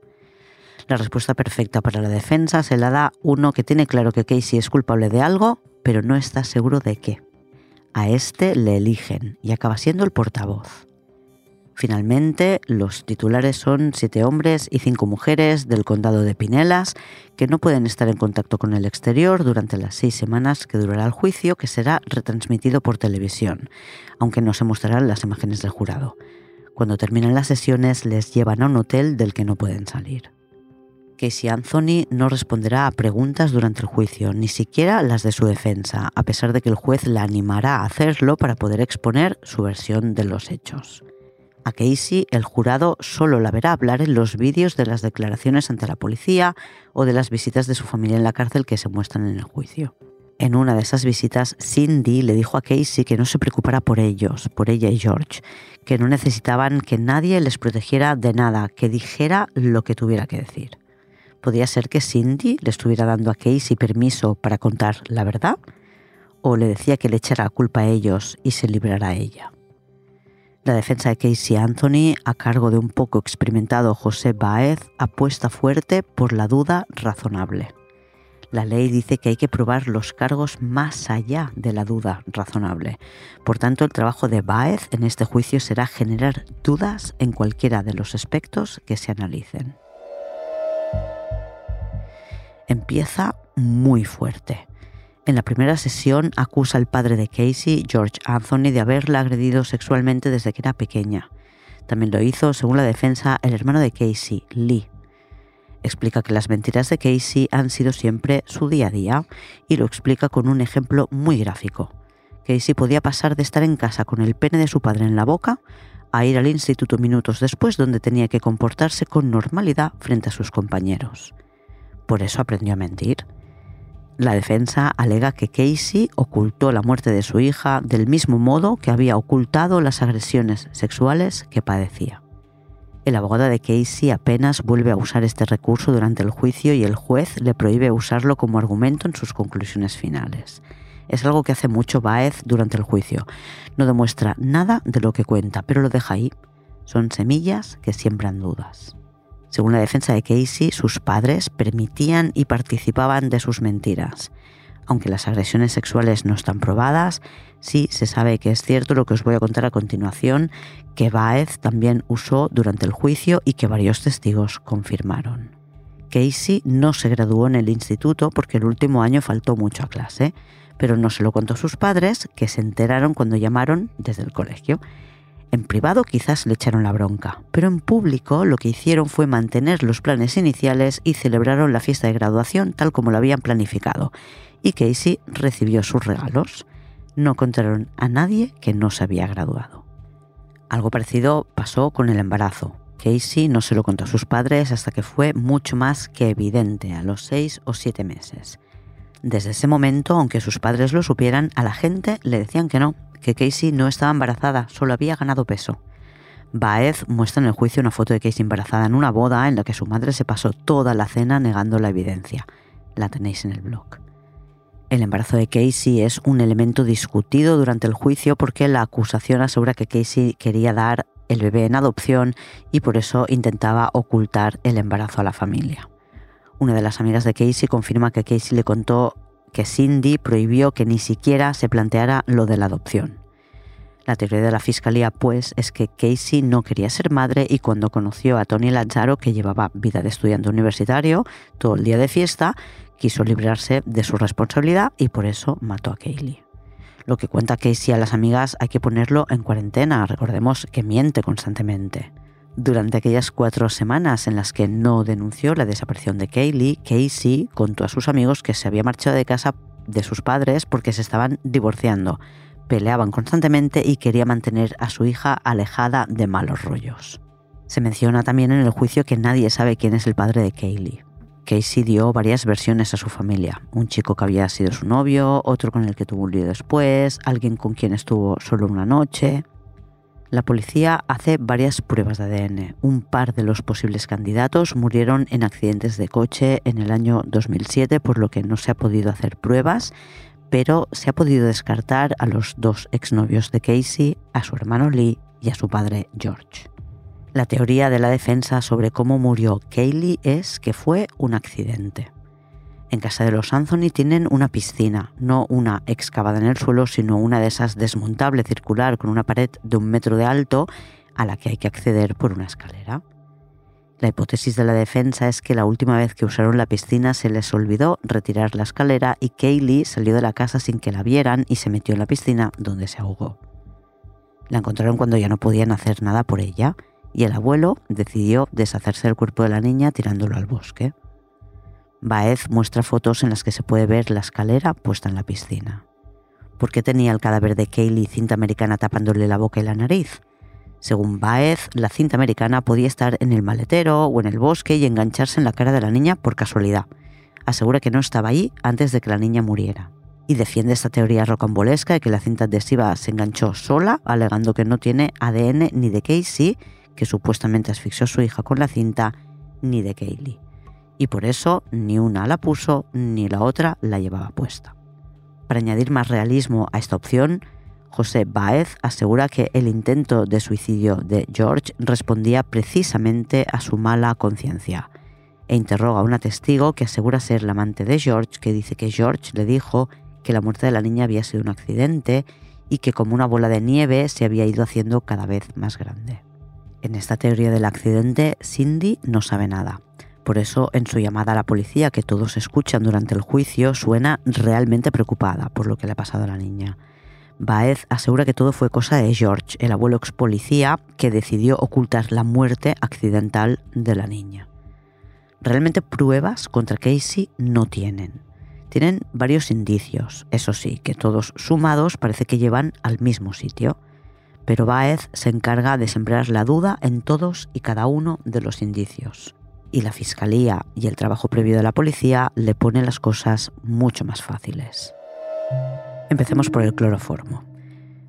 La respuesta perfecta para la defensa se la da uno que tiene claro que Casey es culpable de algo, pero no está seguro de qué. A este le eligen y acaba siendo el portavoz. Finalmente, los titulares son siete hombres y cinco mujeres del condado de Pinelas que no pueden estar en contacto con el exterior durante las seis semanas que durará el juicio, que será retransmitido por televisión, aunque no se mostrarán las imágenes del jurado. Cuando terminan las sesiones les llevan a un hotel del que no pueden salir. Casey Anthony no responderá a preguntas durante el juicio, ni siquiera las de su defensa, a pesar de que el juez la animará a hacerlo para poder exponer su versión de los hechos. A Casey el jurado solo la verá hablar en los vídeos de las declaraciones ante la policía o de las visitas de su familia en la cárcel que se muestran en el juicio. En una de esas visitas, Cindy le dijo a Casey que no se preocupara por ellos, por ella y George, que no necesitaban que nadie les protegiera de nada, que dijera lo que tuviera que decir. ¿Podría ser que Cindy le estuviera dando a Casey permiso para contar la verdad? o le decía que le echara la culpa a ellos y se librara a ella. La defensa de Casey Anthony, a cargo de un poco experimentado José Baez, apuesta fuerte por la duda razonable. La ley dice que hay que probar los cargos más allá de la duda razonable. Por tanto, el trabajo de Baez en este juicio será generar dudas en cualquiera de los aspectos que se analicen. Empieza muy fuerte. En la primera sesión acusa al padre de Casey, George Anthony, de haberla agredido sexualmente desde que era pequeña. También lo hizo, según la defensa, el hermano de Casey, Lee. Explica que las mentiras de Casey han sido siempre su día a día y lo explica con un ejemplo muy gráfico. Casey podía pasar de estar en casa con el pene de su padre en la boca a ir al instituto minutos después donde tenía que comportarse con normalidad frente a sus compañeros. Por eso aprendió a mentir. La defensa alega que Casey ocultó la muerte de su hija del mismo modo que había ocultado las agresiones sexuales que padecía. El abogado de Casey apenas vuelve a usar este recurso durante el juicio y el juez le prohíbe usarlo como argumento en sus conclusiones finales. Es algo que hace mucho Baez durante el juicio. No demuestra nada de lo que cuenta, pero lo deja ahí. Son semillas que siembran dudas. Según la defensa de Casey, sus padres permitían y participaban de sus mentiras. Aunque las agresiones sexuales no están probadas, sí se sabe que es cierto lo que os voy a contar a continuación, que Baez también usó durante el juicio y que varios testigos confirmaron. Casey no se graduó en el instituto porque el último año faltó mucho a clase, pero no se lo contó a sus padres, que se enteraron cuando llamaron desde el colegio en privado quizás le echaron la bronca, pero en público lo que hicieron fue mantener los planes iniciales y celebraron la fiesta de graduación tal como lo habían planificado, y Casey recibió sus regalos. No contaron a nadie que no se había graduado. Algo parecido pasó con el embarazo. Casey no se lo contó a sus padres hasta que fue mucho más que evidente, a los seis o siete meses. Desde ese momento, aunque sus padres lo supieran, a la gente le decían que no, que Casey no estaba embarazada, solo había ganado peso. Baez muestra en el juicio una foto de Casey embarazada en una boda en la que su madre se pasó toda la cena negando la evidencia. La tenéis en el blog. El embarazo de Casey es un elemento discutido durante el juicio porque la acusación asegura que Casey quería dar el bebé en adopción y por eso intentaba ocultar el embarazo a la familia. Una de las amigas de Casey confirma que Casey le contó que Cindy prohibió que ni siquiera se planteara lo de la adopción. La teoría de la fiscalía, pues, es que Casey no quería ser madre y cuando conoció a Tony Lazzaro, que llevaba vida de estudiante universitario, todo el día de fiesta, quiso librarse de su responsabilidad y por eso mató a Kaylee. Lo que cuenta Casey a las amigas hay que ponerlo en cuarentena, recordemos que miente constantemente. Durante aquellas cuatro semanas en las que no denunció la desaparición de Kaylee, Casey contó a sus amigos que se había marchado de casa de sus padres porque se estaban divorciando, peleaban constantemente y quería mantener a su hija alejada de malos rollos. Se menciona también en el juicio que nadie sabe quién es el padre de Kaylee. Casey dio varias versiones a su familia. Un chico que había sido su novio, otro con el que tuvo un lío después, alguien con quien estuvo solo una noche. La policía hace varias pruebas de ADN. Un par de los posibles candidatos murieron en accidentes de coche en el año 2007, por lo que no se ha podido hacer pruebas, pero se ha podido descartar a los dos exnovios de Casey, a su hermano Lee y a su padre George. La teoría de la defensa sobre cómo murió Kaylee es que fue un accidente. En casa de los Anthony tienen una piscina, no una excavada en el suelo, sino una de esas desmontable circular con una pared de un metro de alto a la que hay que acceder por una escalera. La hipótesis de la defensa es que la última vez que usaron la piscina se les olvidó retirar la escalera y Kaylee salió de la casa sin que la vieran y se metió en la piscina donde se ahogó. La encontraron cuando ya no podían hacer nada por ella y el abuelo decidió deshacerse del cuerpo de la niña tirándolo al bosque. Baez muestra fotos en las que se puede ver la escalera puesta en la piscina. ¿Por qué tenía el cadáver de Kaylee cinta americana tapándole la boca y la nariz? Según Baez, la cinta americana podía estar en el maletero o en el bosque y engancharse en la cara de la niña por casualidad. Asegura que no estaba ahí antes de que la niña muriera. Y defiende esta teoría rocambolesca de que la cinta adhesiva se enganchó sola, alegando que no tiene ADN ni de Casey, que supuestamente asfixió a su hija con la cinta, ni de Kaylee y por eso ni una la puso ni la otra la llevaba puesta. Para añadir más realismo a esta opción, José Baez asegura que el intento de suicidio de George respondía precisamente a su mala conciencia e interroga a una testigo que asegura ser la amante de George, que dice que George le dijo que la muerte de la niña había sido un accidente y que como una bola de nieve se había ido haciendo cada vez más grande. En esta teoría del accidente, Cindy no sabe nada. Por eso, en su llamada a la policía que todos escuchan durante el juicio, suena realmente preocupada por lo que le ha pasado a la niña. Baez asegura que todo fue cosa de George, el abuelo ex policía, que decidió ocultar la muerte accidental de la niña. Realmente pruebas contra Casey no tienen. Tienen varios indicios, eso sí, que todos sumados parece que llevan al mismo sitio. Pero Baez se encarga de sembrar la duda en todos y cada uno de los indicios. Y la fiscalía y el trabajo previo de la policía le ponen las cosas mucho más fáciles. Empecemos por el cloroformo.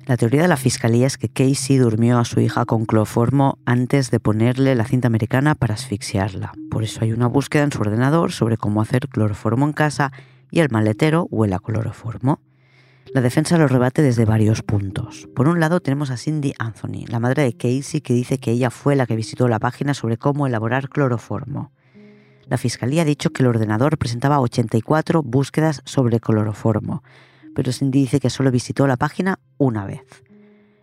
La teoría de la fiscalía es que Casey durmió a su hija con cloroformo antes de ponerle la cinta americana para asfixiarla. Por eso hay una búsqueda en su ordenador sobre cómo hacer cloroformo en casa y el maletero huele a cloroformo. La defensa lo rebate desde varios puntos. Por un lado tenemos a Cindy Anthony, la madre de Casey, que dice que ella fue la que visitó la página sobre cómo elaborar cloroformo. La fiscalía ha dicho que el ordenador presentaba 84 búsquedas sobre cloroformo, pero Cindy dice que solo visitó la página una vez.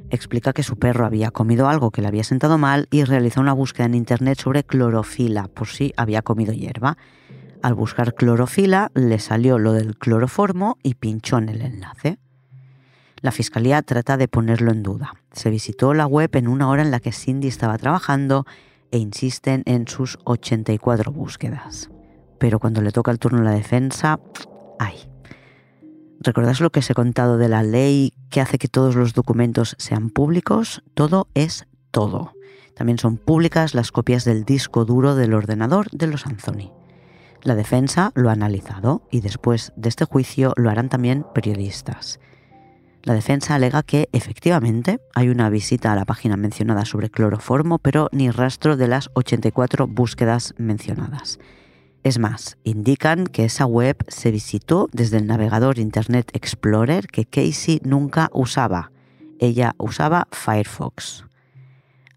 Explica que su perro había comido algo que le había sentado mal y realizó una búsqueda en internet sobre clorofila por si había comido hierba. Al buscar clorofila le salió lo del cloroformo y pinchó en el enlace. La fiscalía trata de ponerlo en duda. Se visitó la web en una hora en la que Cindy estaba trabajando e insisten en sus 84 búsquedas. Pero cuando le toca el turno a la defensa, ¡ay! ¿Recordáis lo que os he contado de la ley que hace que todos los documentos sean públicos? Todo es todo. También son públicas las copias del disco duro del ordenador de los Anthony. La defensa lo ha analizado y después de este juicio lo harán también periodistas. La defensa alega que efectivamente hay una visita a la página mencionada sobre cloroformo, pero ni rastro de las 84 búsquedas mencionadas. Es más, indican que esa web se visitó desde el navegador Internet Explorer que Casey nunca usaba. Ella usaba Firefox.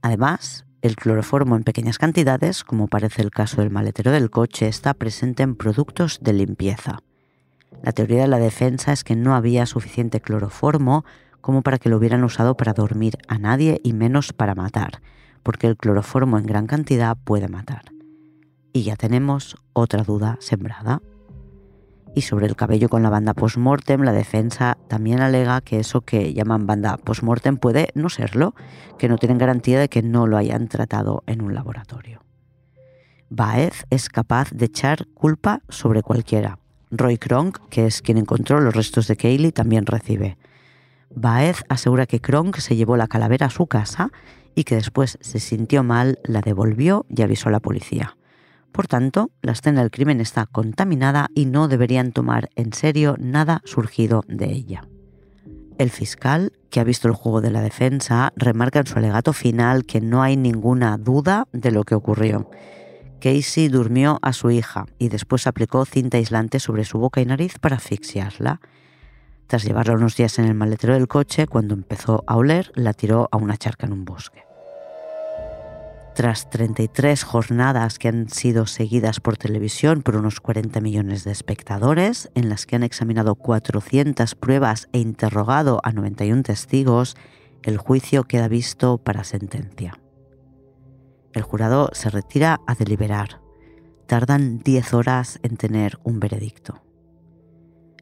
Además, el cloroformo en pequeñas cantidades, como parece el caso del maletero del coche, está presente en productos de limpieza. La teoría de la defensa es que no había suficiente cloroformo como para que lo hubieran usado para dormir a nadie y menos para matar, porque el cloroformo en gran cantidad puede matar. Y ya tenemos otra duda sembrada. Y sobre el cabello con la banda post-mortem, la defensa también alega que eso que llaman banda post-mortem puede no serlo, que no tienen garantía de que no lo hayan tratado en un laboratorio. Baez es capaz de echar culpa sobre cualquiera. Roy Kronk, que es quien encontró los restos de Kaylee, también recibe. Baez asegura que Kronk se llevó la calavera a su casa y que después se sintió mal, la devolvió y avisó a la policía. Por tanto, la escena del crimen está contaminada y no deberían tomar en serio nada surgido de ella. El fiscal, que ha visto el juego de la defensa, remarca en su alegato final que no hay ninguna duda de lo que ocurrió. Casey durmió a su hija y después aplicó cinta aislante sobre su boca y nariz para asfixiarla. Tras llevarla unos días en el maletero del coche, cuando empezó a oler, la tiró a una charca en un bosque. Tras 33 jornadas que han sido seguidas por televisión por unos 40 millones de espectadores, en las que han examinado 400 pruebas e interrogado a 91 testigos, el juicio queda visto para sentencia. El jurado se retira a deliberar. Tardan 10 horas en tener un veredicto.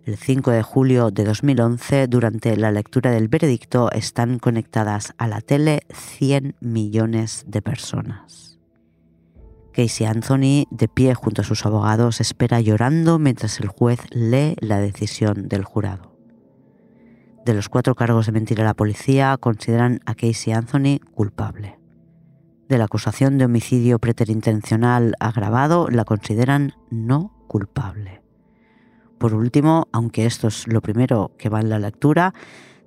El 5 de julio de 2011, durante la lectura del veredicto, están conectadas a la tele 100 millones de personas. Casey Anthony, de pie junto a sus abogados, espera llorando mientras el juez lee la decisión del jurado. De los cuatro cargos de mentir a la policía, consideran a Casey Anthony culpable. De la acusación de homicidio preterintencional agravado, la consideran no culpable por último, aunque esto es lo primero que va en la lectura,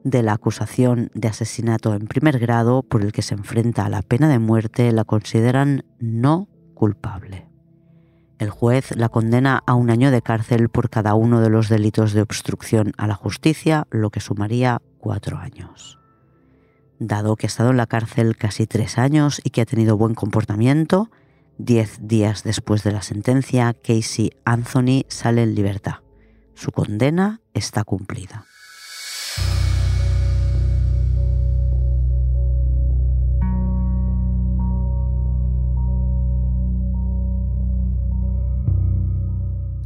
de la acusación de asesinato en primer grado por el que se enfrenta a la pena de muerte la consideran no culpable. El juez la condena a un año de cárcel por cada uno de los delitos de obstrucción a la justicia, lo que sumaría cuatro años. Dado que ha estado en la cárcel casi tres años y que ha tenido buen comportamiento, diez días después de la sentencia, Casey Anthony sale en libertad. Su condena está cumplida.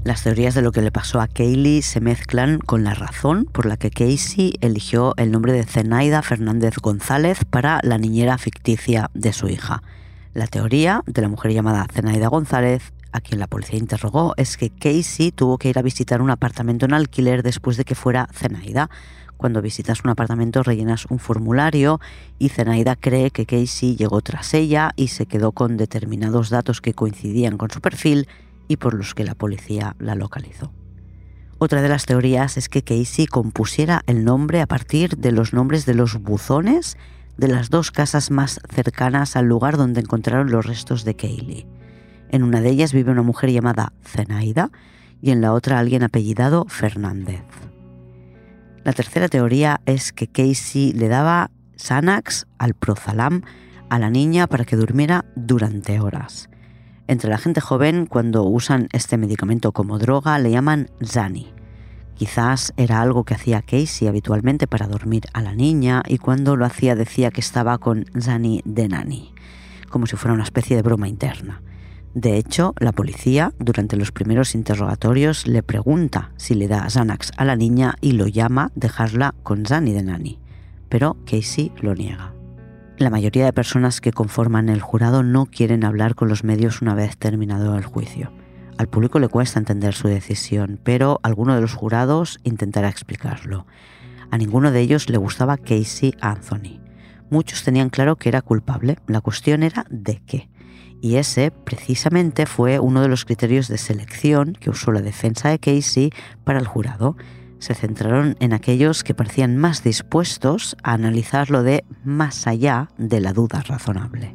Las teorías de lo que le pasó a Kaylee se mezclan con la razón por la que Casey eligió el nombre de Zenaida Fernández González para la niñera ficticia de su hija. La teoría de la mujer llamada Zenaida González, a quien la policía interrogó, es que Casey tuvo que ir a visitar un apartamento en alquiler después de que fuera Zenaida. Cuando visitas un apartamento rellenas un formulario y Zenaida cree que Casey llegó tras ella y se quedó con determinados datos que coincidían con su perfil y por los que la policía la localizó. Otra de las teorías es que Casey compusiera el nombre a partir de los nombres de los buzones de las dos casas más cercanas al lugar donde encontraron los restos de Kaylee. En una de ellas vive una mujer llamada Zenaida y en la otra alguien apellidado Fernández. La tercera teoría es que Casey le daba Xanax al Prozalam a la niña para que durmiera durante horas. Entre la gente joven, cuando usan este medicamento como droga, le llaman Zani. Quizás era algo que hacía Casey habitualmente para dormir a la niña y cuando lo hacía decía que estaba con Zani de Nani, como si fuera una especie de broma interna. De hecho, la policía, durante los primeros interrogatorios, le pregunta si le da Xanax a la niña y lo llama dejarla con Zani de Nani, pero Casey lo niega. La mayoría de personas que conforman el jurado no quieren hablar con los medios una vez terminado el juicio. Al público le cuesta entender su decisión, pero alguno de los jurados intentará explicarlo. A ninguno de ellos le gustaba Casey Anthony. Muchos tenían claro que era culpable, la cuestión era de qué. Y ese precisamente fue uno de los criterios de selección que usó la defensa de Casey para el jurado se centraron en aquellos que parecían más dispuestos a analizarlo de más allá de la duda razonable.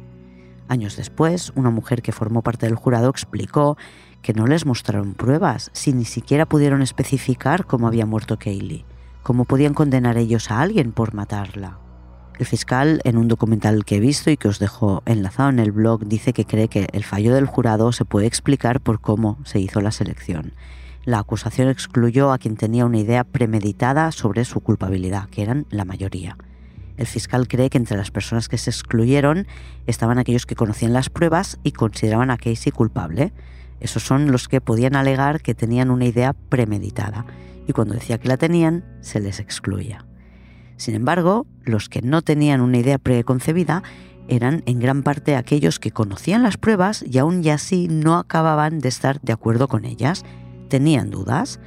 Años después, una mujer que formó parte del jurado explicó que no les mostraron pruebas, si ni siquiera pudieron especificar cómo había muerto Kaylee, cómo podían condenar ellos a alguien por matarla. El fiscal, en un documental que he visto y que os dejo enlazado en el blog, dice que cree que el fallo del jurado se puede explicar por cómo se hizo la selección la acusación excluyó a quien tenía una idea premeditada sobre su culpabilidad, que eran la mayoría. El fiscal cree que entre las personas que se excluyeron estaban aquellos que conocían las pruebas y consideraban a Casey culpable. Esos son los que podían alegar que tenían una idea premeditada y cuando decía que la tenían, se les excluía. Sin embargo, los que no tenían una idea preconcebida eran en gran parte aquellos que conocían las pruebas y aún y así no acababan de estar de acuerdo con ellas tenían dudas,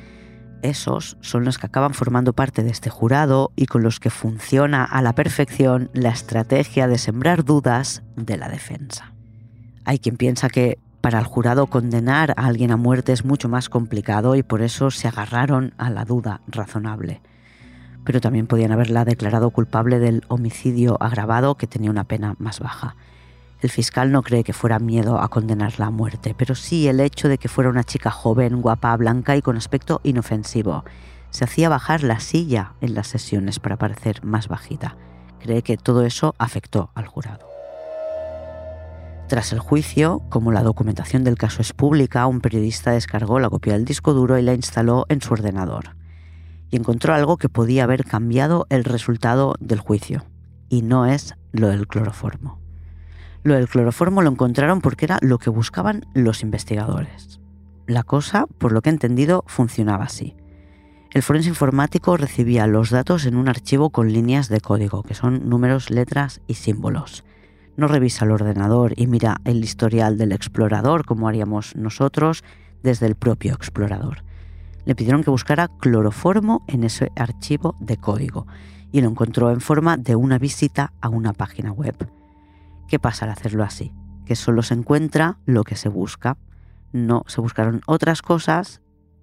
esos son los que acaban formando parte de este jurado y con los que funciona a la perfección la estrategia de sembrar dudas de la defensa. Hay quien piensa que para el jurado condenar a alguien a muerte es mucho más complicado y por eso se agarraron a la duda razonable. Pero también podían haberla declarado culpable del homicidio agravado que tenía una pena más baja. El fiscal no cree que fuera miedo a condenarla a muerte, pero sí el hecho de que fuera una chica joven, guapa, blanca y con aspecto inofensivo. Se hacía bajar la silla en las sesiones para parecer más bajita. Cree que todo eso afectó al jurado. Tras el juicio, como la documentación del caso es pública, un periodista descargó la copia del disco duro y la instaló en su ordenador. Y encontró algo que podía haber cambiado el resultado del juicio. Y no es lo del cloroformo. Lo del cloroformo lo encontraron porque era lo que buscaban los investigadores. La cosa, por lo que he entendido, funcionaba así. El forense informático recibía los datos en un archivo con líneas de código, que son números, letras y símbolos. No revisa el ordenador y mira el historial del explorador como haríamos nosotros desde el propio explorador. Le pidieron que buscara cloroformo en ese archivo de código y lo encontró en forma de una visita a una página web. ¿Qué pasa al hacerlo así? Que solo se encuentra lo que se busca. No se buscaron otras cosas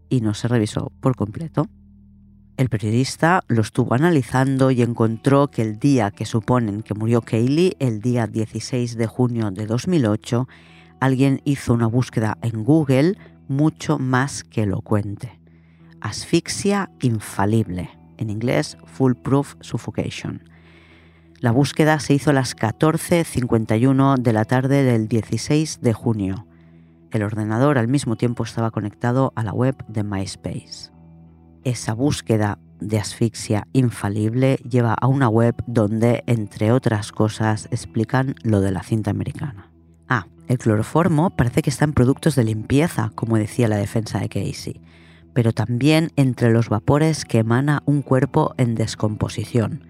y no se revisó por completo. El periodista lo estuvo analizando y encontró que el día que suponen que murió Kaylee, el día 16 de junio de 2008, alguien hizo una búsqueda en Google mucho más que elocuente. Asfixia infalible, en inglés Foolproof Suffocation. La búsqueda se hizo a las 14.51 de la tarde del 16 de junio. El ordenador al mismo tiempo estaba conectado a la web de MySpace. Esa búsqueda de asfixia infalible lleva a una web donde, entre otras cosas, explican lo de la cinta americana. Ah, el cloroformo parece que está en productos de limpieza, como decía la defensa de Casey, pero también entre los vapores que emana un cuerpo en descomposición.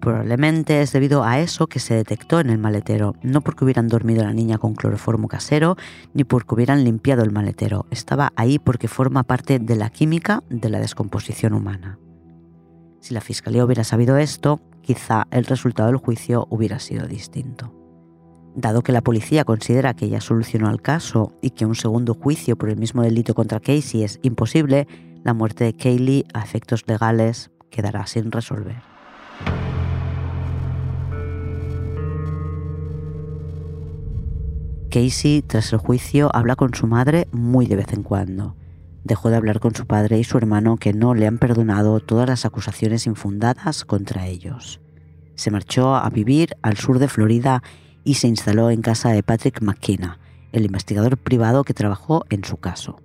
Probablemente es debido a eso que se detectó en el maletero, no porque hubieran dormido la niña con cloroformo casero, ni porque hubieran limpiado el maletero, estaba ahí porque forma parte de la química de la descomposición humana. Si la Fiscalía hubiera sabido esto, quizá el resultado del juicio hubiera sido distinto. Dado que la policía considera que ya solucionó el caso y que un segundo juicio por el mismo delito contra Casey es imposible, la muerte de Kaylee a efectos legales quedará sin resolver. Casey, tras el juicio, habla con su madre muy de vez en cuando dejó de hablar con su padre y su hermano que no le han perdonado todas las acusaciones infundadas contra ellos. Se marchó a vivir al sur de Florida y se instaló en casa de Patrick McKenna, el investigador privado que trabajó en su caso.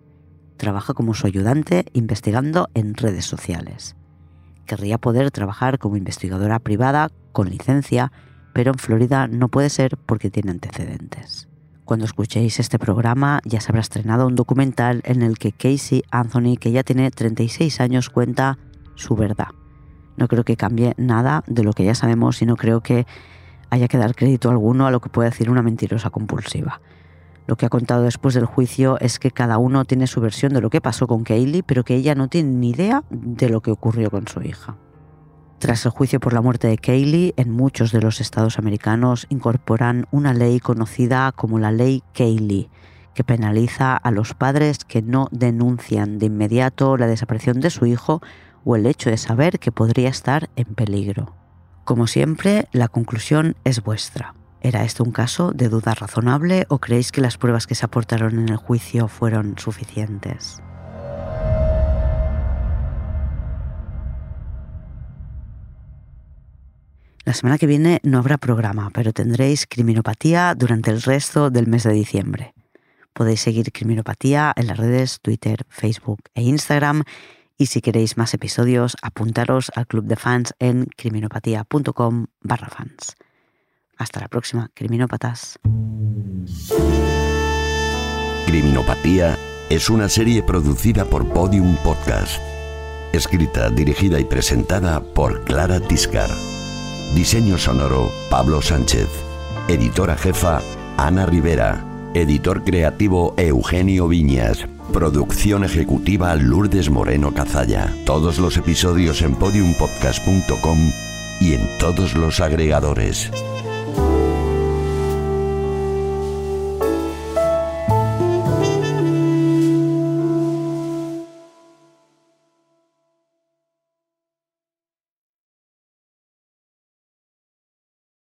Trabaja como su ayudante investigando en redes sociales. Querría poder trabajar como investigadora privada con licencia, pero en Florida no puede ser porque tiene antecedentes. Cuando escuchéis este programa ya se habrá estrenado un documental en el que Casey Anthony, que ya tiene 36 años, cuenta su verdad. No creo que cambie nada de lo que ya sabemos y no creo que haya que dar crédito alguno a lo que puede decir una mentirosa compulsiva. Lo que ha contado después del juicio es que cada uno tiene su versión de lo que pasó con Kaylee, pero que ella no tiene ni idea de lo que ocurrió con su hija. Tras el juicio por la muerte de Kaylee, en muchos de los estados americanos incorporan una ley conocida como la ley Kaylee, que penaliza a los padres que no denuncian de inmediato la desaparición de su hijo o el hecho de saber que podría estar en peligro. Como siempre, la conclusión es vuestra. ¿Era esto un caso de duda razonable o creéis que las pruebas que se aportaron en el juicio fueron suficientes? La semana que viene no habrá programa, pero tendréis Criminopatía durante el resto del mes de diciembre. Podéis seguir Criminopatía en las redes Twitter, Facebook e Instagram y si queréis más episodios, apuntaros al club de fans en criminopatía.com barra fans. Hasta la próxima, criminópatas. Criminopatía es una serie producida por Podium Podcast. Escrita, dirigida y presentada por Clara Tiscar. Diseño sonoro, Pablo Sánchez. Editora jefa, Ana Rivera. Editor creativo, Eugenio Viñas. Producción ejecutiva, Lourdes Moreno Cazalla. Todos los episodios en podiumpodcast.com y en todos los agregadores.